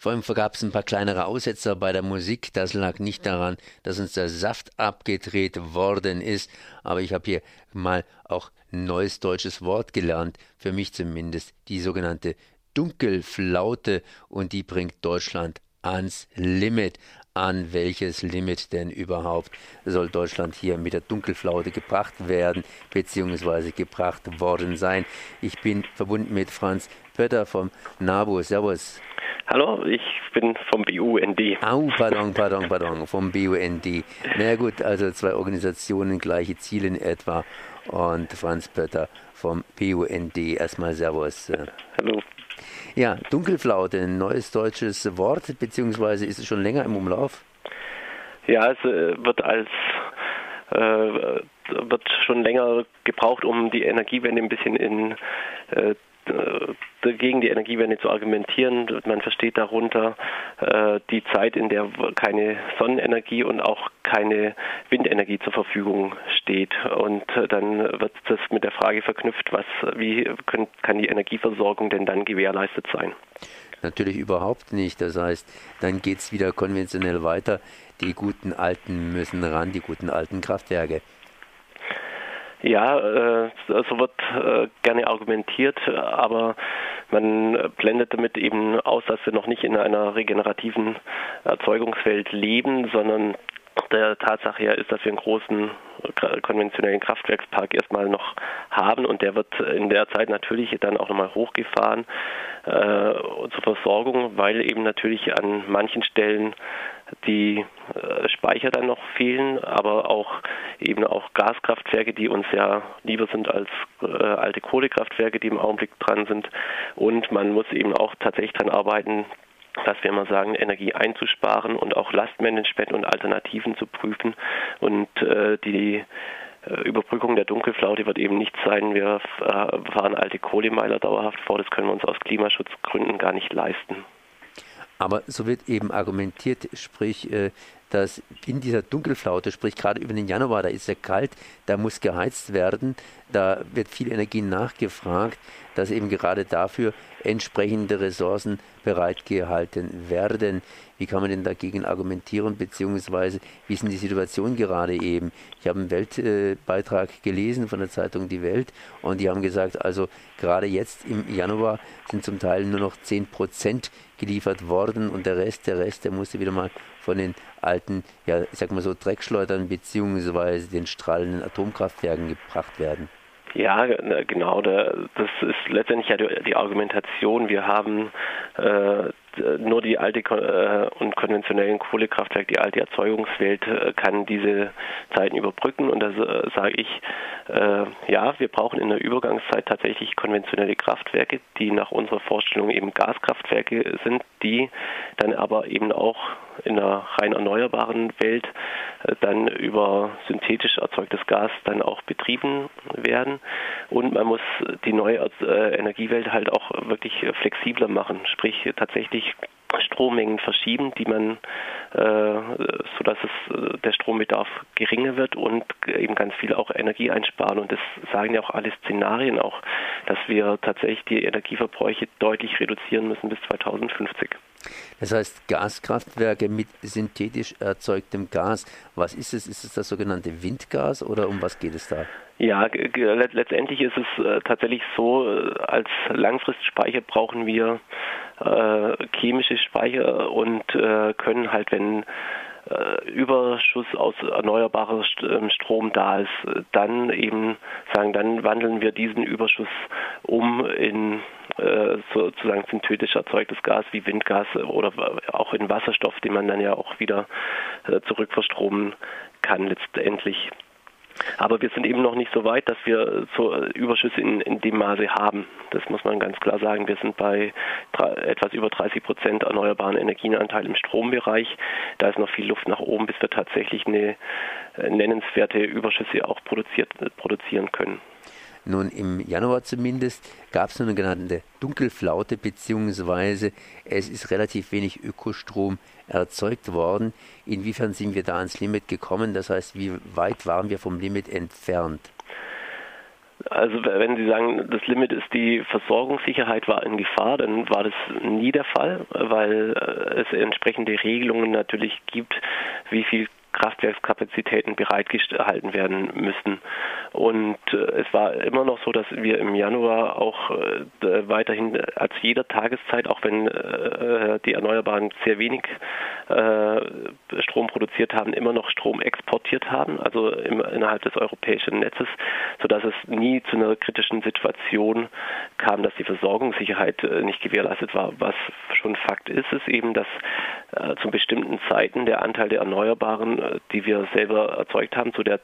Vor allem gab es ein paar kleinere Aussetzer bei der Musik. Das lag nicht daran, dass uns der Saft abgedreht worden ist. Aber ich habe hier mal auch neues deutsches Wort gelernt, für mich zumindest, die sogenannte Dunkelflaute. Und die bringt Deutschland ans Limit an welches Limit denn überhaupt soll Deutschland hier mit der Dunkelflaute gebracht werden, beziehungsweise gebracht worden sein. Ich bin verbunden mit Franz Pötter vom NABU. Servus. Hallo, ich bin vom BUND. Au, pardon, pardon, pardon, vom BUND. Na gut, also zwei Organisationen, gleiche Ziele in etwa. Und Franz Pötter vom BUND. Erstmal Servus. Hallo. Ja, Dunkelflaute, ein neues deutsches Wort, beziehungsweise ist es schon länger im Umlauf? Ja, es äh, wird als äh, wird schon länger gebraucht, um die Energiewende ein bisschen in äh, gegen die Energiewende zu argumentieren. Man versteht darunter äh, die Zeit, in der keine Sonnenenergie und auch keine Windenergie zur Verfügung steht. Und äh, dann wird das mit der Frage verknüpft, was, wie können, kann die Energieversorgung denn dann gewährleistet sein? Natürlich überhaupt nicht. Das heißt, dann geht es wieder konventionell weiter. Die guten Alten müssen ran, die guten alten Kraftwerke. Ja, äh, so wird äh, gerne argumentiert, aber man blendet damit eben aus, dass wir noch nicht in einer regenerativen Erzeugungswelt leben, sondern der Tatsache her ist, dass wir einen großen konventionellen Kraftwerkspark erstmal noch haben und der wird in der Zeit natürlich dann auch nochmal hochgefahren äh, zur Versorgung, weil eben natürlich an manchen Stellen die äh, Speicher dann noch fehlen, aber auch eben auch Gaskraftwerke, die uns ja lieber sind als äh, alte Kohlekraftwerke, die im Augenblick dran sind. Und man muss eben auch tatsächlich daran arbeiten, dass wir immer sagen, Energie einzusparen und auch Lastmanagement und Alternativen zu prüfen. Und äh, die äh, Überbrückung der Dunkelflaute wird eben nicht sein, wir äh, fahren alte Kohlemeiler dauerhaft vor, das können wir uns aus Klimaschutzgründen gar nicht leisten. Aber so wird eben argumentiert, sprich, äh, dass in dieser Dunkelflaute, sprich gerade über den Januar, da ist ja kalt, da muss geheizt werden, da wird viel Energie nachgefragt, dass eben gerade dafür entsprechende Ressourcen bereitgehalten werden. Wie kann man denn dagegen argumentieren, beziehungsweise wie ist denn die Situation gerade eben? Ich habe einen Weltbeitrag gelesen von der Zeitung Die Welt und die haben gesagt, also gerade jetzt im Januar sind zum Teil nur noch 10 Prozent geliefert worden und der Rest, der Rest, der musste wieder mal von den alten, ja, ich sag mal so, Dreckschleudern beziehungsweise den strahlenden Atomkraftwerken gebracht werden. Ja, genau. Das ist letztendlich ja die Argumentation. Wir haben äh, nur die alte äh, und konventionellen Kohlekraftwerke, die alte Erzeugungswelt äh, kann diese Zeiten überbrücken. Und da sage ich, ja, wir brauchen in der Übergangszeit tatsächlich konventionelle Kraftwerke, die nach unserer Vorstellung eben Gaskraftwerke sind, die dann aber eben auch in einer rein erneuerbaren Welt äh, dann über synthetisch erzeugtes Gas dann auch betrieben werden. Und man muss die neue äh, Energiewelt halt auch wirklich flexibler machen, sprich tatsächlich Strommengen verschieben, die man, äh, so dass es der Strombedarf geringer wird und eben ganz viel auch Energie einsparen. Und das sagen ja auch alle Szenarien auch, dass wir tatsächlich die Energieverbräuche deutlich reduzieren müssen bis 2050. Das heißt, Gaskraftwerke mit synthetisch erzeugtem Gas, was ist es? Ist es das sogenannte Windgas oder um was geht es da? Ja, letztendlich ist es äh, tatsächlich so, äh, als Langfristspeicher brauchen wir äh, chemische Speicher und äh, können halt, wenn äh, Überschuss aus erneuerbarer ähm, Strom da ist, dann eben sagen, dann wandeln wir diesen Überschuss um in äh, sozusagen synthetisch erzeugtes Gas wie Windgas oder auch in Wasserstoff, den man dann ja auch wieder äh, zurückverstromen kann letztendlich. Aber wir sind eben noch nicht so weit, dass wir so Überschüsse in, in dem Maße haben. Das muss man ganz klar sagen. Wir sind bei etwas über 30 Prozent erneuerbaren Energienanteil im Strombereich. Da ist noch viel Luft nach oben, bis wir tatsächlich eine äh, nennenswerte Überschüsse auch produziert, produzieren können. Nun, im Januar zumindest gab es eine genannte Dunkelflaute, beziehungsweise es ist relativ wenig Ökostrom erzeugt worden. Inwiefern sind wir da ans Limit gekommen? Das heißt, wie weit waren wir vom Limit entfernt? Also wenn Sie sagen, das Limit ist die Versorgungssicherheit war in Gefahr, dann war das nie der Fall, weil äh, es entsprechende Regelungen natürlich gibt, wie viel Kraftwerkskapazitäten bereitgehalten werden müssten. Und äh, es war immer noch so, dass wir im Januar auch äh, weiterhin als jeder Tageszeit, auch wenn äh, die Erneuerbaren sehr wenig Strom produziert haben, immer noch Strom exportiert haben, also innerhalb des europäischen Netzes, sodass es nie zu einer kritischen Situation kam, dass die Versorgungssicherheit äh, nicht gewährleistet war. Was schon Fakt ist, ist eben, dass äh, zu bestimmten Zeiten der Anteil der Erneuerbaren die wir selber erzeugt haben, zu der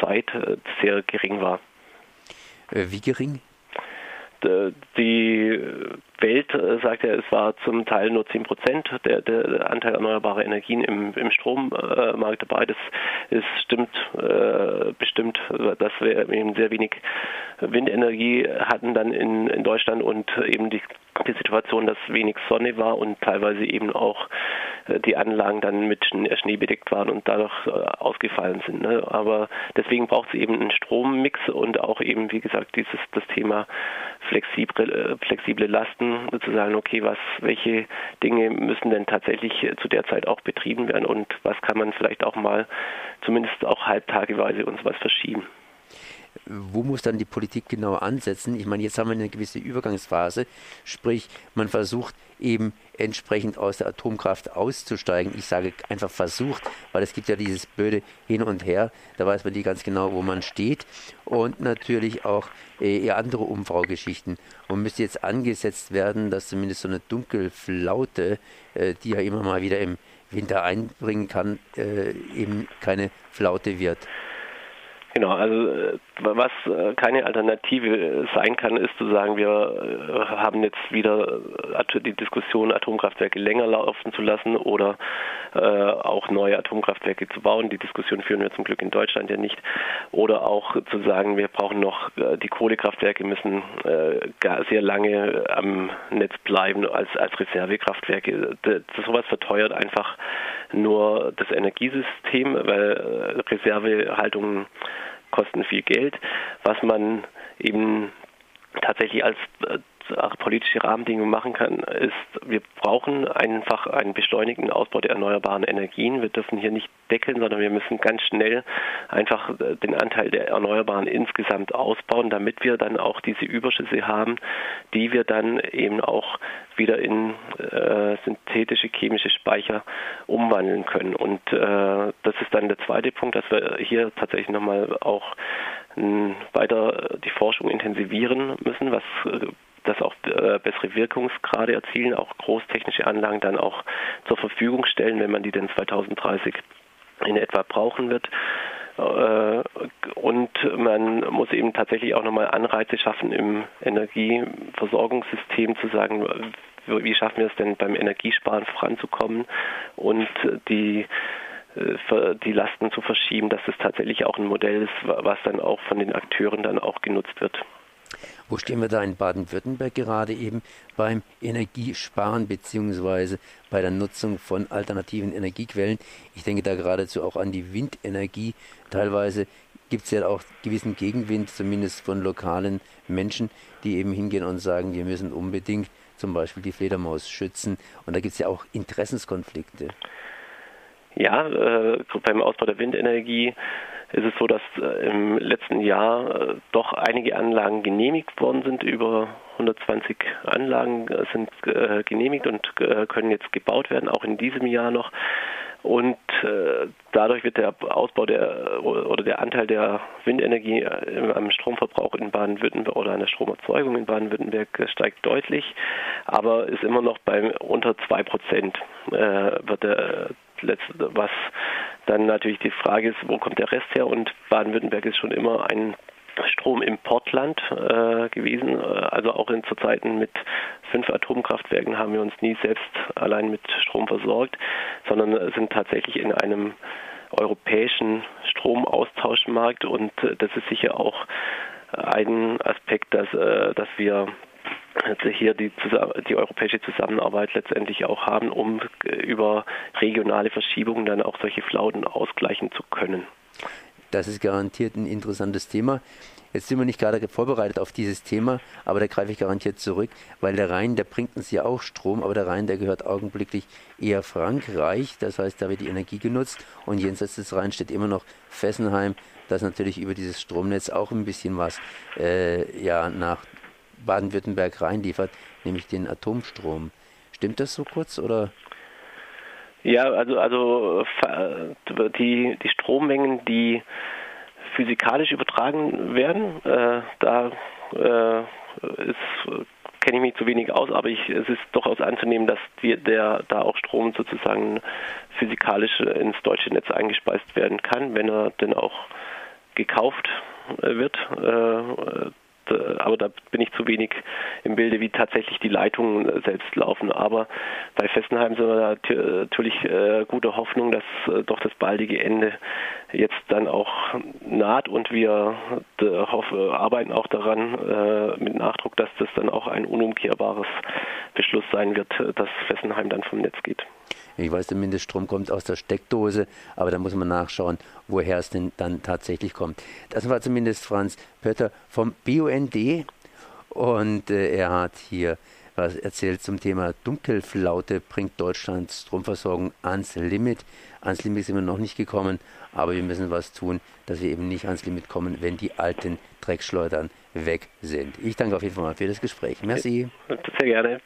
Zeit äh, sehr gering war. Äh, wie gering? Die Welt äh, sagt ja, es war zum Teil nur 10 Prozent der, der, Anteil erneuerbarer Energien im, im Strommarkt dabei. Das ist stimmt äh, bestimmt, dass wir eben sehr wenig Windenergie hatten dann in, in Deutschland und eben die, die Situation, dass wenig Sonne war und teilweise eben auch äh, die Anlagen dann mit Schnee bedeckt waren und dadurch äh, ausgefallen sind. Ne? Aber deswegen braucht es eben einen Strommix und auch eben, wie gesagt, dieses das Thema flexible, flexible Lasten, sozusagen, okay, was, welche Dinge müssen denn tatsächlich zu der Zeit auch betrieben werden und was kann man vielleicht auch mal zumindest auch halbtageweise uns was verschieben wo muss dann die Politik genau ansetzen? Ich meine, jetzt haben wir eine gewisse Übergangsphase, sprich, man versucht eben entsprechend aus der Atomkraft auszusteigen. Ich sage einfach versucht, weil es gibt ja dieses blöde Hin und Her, da weiß man nie ganz genau, wo man steht. Und natürlich auch äh, andere Umfraugeschichten. Und müsste jetzt angesetzt werden, dass zumindest so eine Dunkelflaute, äh, die ja immer mal wieder im Winter einbringen kann, äh, eben keine Flaute wird. Genau, also äh, was äh, keine Alternative sein kann, ist zu sagen, wir äh, haben jetzt wieder die Diskussion, Atomkraftwerke länger laufen zu lassen oder auch neue Atomkraftwerke zu bauen. Die Diskussion führen wir zum Glück in Deutschland ja nicht. Oder auch zu sagen, wir brauchen noch, die Kohlekraftwerke müssen sehr lange am Netz bleiben als, als Reservekraftwerke. Sowas verteuert einfach nur das Energiesystem, weil Reservehaltungen kosten viel Geld, was man eben tatsächlich als äh, politische Rahmenbedingungen machen kann, ist, wir brauchen einfach einen beschleunigten Ausbau der erneuerbaren Energien. Wir dürfen hier nicht deckeln, sondern wir müssen ganz schnell einfach äh, den Anteil der Erneuerbaren insgesamt ausbauen, damit wir dann auch diese Überschüsse haben, die wir dann eben auch wieder in äh, synthetische chemische Speicher umwandeln können. Und äh, das ist dann der zweite Punkt, dass wir hier tatsächlich nochmal auch weiter die Forschung intensivieren müssen, was äh, das auch äh, bessere Wirkungsgrade erzielen, auch großtechnische Anlagen dann auch zur Verfügung stellen, wenn man die denn 2030 in etwa brauchen wird. Äh, und man muss eben tatsächlich auch nochmal Anreize schaffen im Energieversorgungssystem zu sagen, wie schaffen wir es denn beim Energiesparen voranzukommen und die äh, die Lasten zu verschieben, dass es tatsächlich auch ein Modell ist, was dann auch von den Akteuren dann auch genutzt wird. Wo stehen wir da in Baden-Württemberg gerade eben beim Energiesparen beziehungsweise bei der Nutzung von alternativen Energiequellen? Ich denke da geradezu auch an die Windenergie. Teilweise gibt es ja auch gewissen Gegenwind, zumindest von lokalen Menschen, die eben hingehen und sagen, wir müssen unbedingt zum Beispiel die Fledermaus schützen. Und da gibt es ja auch Interessenskonflikte. Ja, äh, beim Ausbau der Windenergie ist es so, dass äh, im letzten Jahr äh, doch einige Anlagen genehmigt worden sind. Über 120 Anlagen äh, sind genehmigt und können jetzt gebaut werden, auch in diesem Jahr noch. Und dadurch wird der Ausbau der oder der Anteil der Windenergie am Stromverbrauch in Baden-Württemberg oder an der Stromerzeugung in Baden-Württemberg steigt deutlich, aber ist immer noch bei unter zwei Prozent wird der was dann natürlich die Frage ist, wo kommt der Rest her? Und Baden-Württemberg ist schon immer ein Stromimportland äh, gewesen. Äh, also auch in zu Zeiten mit fünf Atomkraftwerken haben wir uns nie selbst allein mit Strom versorgt, sondern sind tatsächlich in einem europäischen Stromaustauschmarkt und äh, das ist sicher auch ein Aspekt, dass, äh, dass wir hier die, die europäische Zusammenarbeit letztendlich auch haben, um über regionale Verschiebungen dann auch solche Flauten ausgleichen zu können. Das ist garantiert ein interessantes Thema. Jetzt sind wir nicht gerade vorbereitet auf dieses Thema, aber da greife ich garantiert zurück, weil der Rhein, der bringt uns ja auch Strom, aber der Rhein, der gehört augenblicklich eher Frankreich. Das heißt, da wird die Energie genutzt und jenseits des Rheins steht immer noch Fessenheim, das natürlich über dieses Stromnetz auch ein bisschen was äh, ja, nach Baden-Württemberg reinliefert, nämlich den Atomstrom. Stimmt das so kurz oder? Ja, also also äh, die die Strommengen, die physikalisch übertragen werden, äh, da äh, kenne ich mich zu wenig aus, aber ich, es ist durchaus anzunehmen, dass die, der da auch Strom sozusagen physikalisch ins deutsche Netz eingespeist werden kann, wenn er denn auch gekauft äh, wird. Äh, äh, aber da bin ich zu wenig im Bilde, wie tatsächlich die Leitungen äh, selbst laufen. Aber bei Fessenheim sind wir da natürlich äh, gute Hoffnung, dass äh, doch das baldige Ende jetzt dann auch naht und wir äh, arbeiten auch daran äh, mit Nachdruck, dass das dann auch ein unumkehrbares Beschluss sein wird, dass Fessenheim dann vom Netz geht. Ich weiß, der Mindeststrom kommt aus der Steckdose, aber da muss man nachschauen, woher es denn dann tatsächlich kommt. Das war zumindest Franz Pötter vom BUND und äh, er hat hier was erzählt zum Thema Dunkelflaute bringt Deutschlands Stromversorgung ans Limit. Ans Limit sind wir noch nicht gekommen, aber wir müssen was tun, dass wir eben nicht ans Limit kommen, wenn die alten Dreckschleudern weg sind. Ich danke auf jeden Fall mal für das Gespräch. Merci. Sehr gerne.